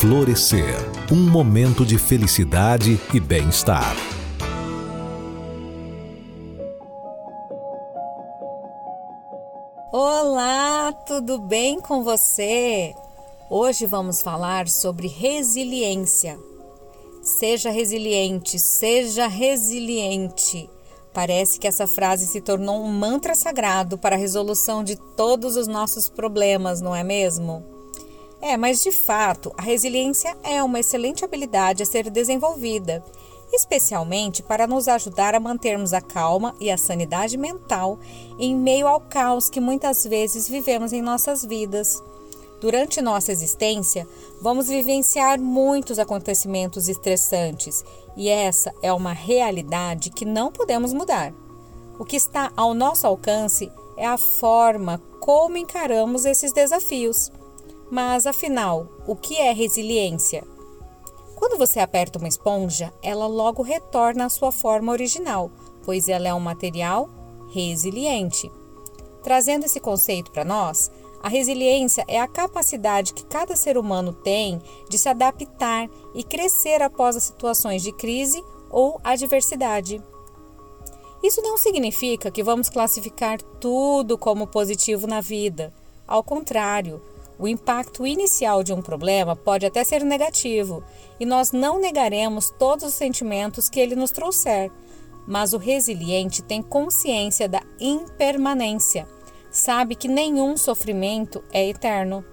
Florescer um momento de felicidade e bem-estar. Olá, tudo bem com você? Hoje vamos falar sobre resiliência. Seja resiliente, seja resiliente. Parece que essa frase se tornou um mantra sagrado para a resolução de todos os nossos problemas, não é mesmo? É, mas de fato, a resiliência é uma excelente habilidade a ser desenvolvida, especialmente para nos ajudar a mantermos a calma e a sanidade mental em meio ao caos que muitas vezes vivemos em nossas vidas. Durante nossa existência, vamos vivenciar muitos acontecimentos estressantes e essa é uma realidade que não podemos mudar. O que está ao nosso alcance é a forma como encaramos esses desafios. Mas afinal, o que é resiliência? Quando você aperta uma esponja, ela logo retorna à sua forma original, pois ela é um material resiliente. Trazendo esse conceito para nós, a resiliência é a capacidade que cada ser humano tem de se adaptar e crescer após as situações de crise ou adversidade. Isso não significa que vamos classificar tudo como positivo na vida. Ao contrário, o impacto inicial de um problema pode até ser negativo e nós não negaremos todos os sentimentos que ele nos trouxer, mas o resiliente tem consciência da impermanência, sabe que nenhum sofrimento é eterno.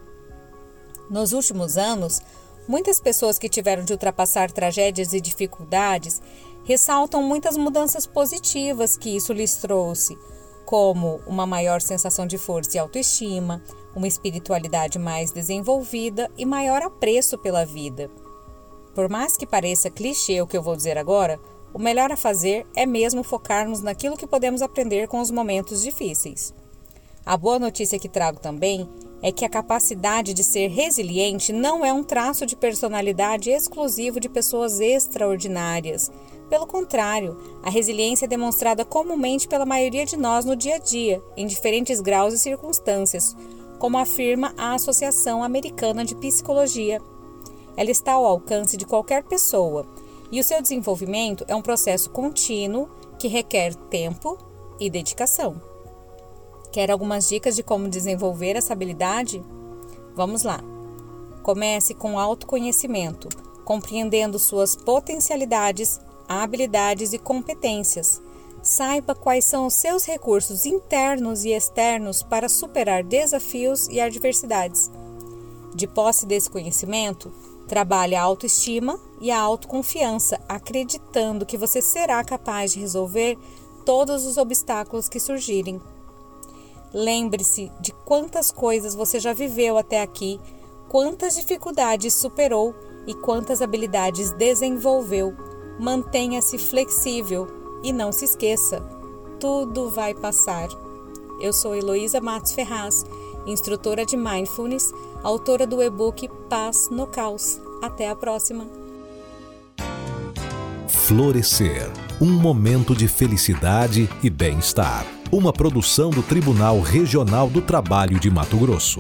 Nos últimos anos, muitas pessoas que tiveram de ultrapassar tragédias e dificuldades ressaltam muitas mudanças positivas que isso lhes trouxe como uma maior sensação de força e autoestima, uma espiritualidade mais desenvolvida e maior apreço pela vida. Por mais que pareça clichê o que eu vou dizer agora, o melhor a fazer é mesmo focarmos naquilo que podemos aprender com os momentos difíceis. A boa notícia que trago também é que a capacidade de ser resiliente não é um traço de personalidade exclusivo de pessoas extraordinárias. Pelo contrário, a resiliência é demonstrada comumente pela maioria de nós no dia a dia, em diferentes graus e circunstâncias, como afirma a Associação Americana de Psicologia. Ela está ao alcance de qualquer pessoa e o seu desenvolvimento é um processo contínuo que requer tempo e dedicação. Quer algumas dicas de como desenvolver essa habilidade? Vamos lá. Comece com autoconhecimento, compreendendo suas potencialidades, habilidades e competências. Saiba quais são os seus recursos internos e externos para superar desafios e adversidades. De posse desse conhecimento, trabalhe a autoestima e a autoconfiança, acreditando que você será capaz de resolver todos os obstáculos que surgirem. Lembre-se de quantas coisas você já viveu até aqui, quantas dificuldades superou e quantas habilidades desenvolveu. Mantenha-se flexível e não se esqueça: tudo vai passar. Eu sou Heloísa Matos Ferraz, instrutora de Mindfulness, autora do e-book Paz no Caos. Até a próxima! Florescer um momento de felicidade e bem-estar uma produção do Tribunal Regional do Trabalho de Mato Grosso.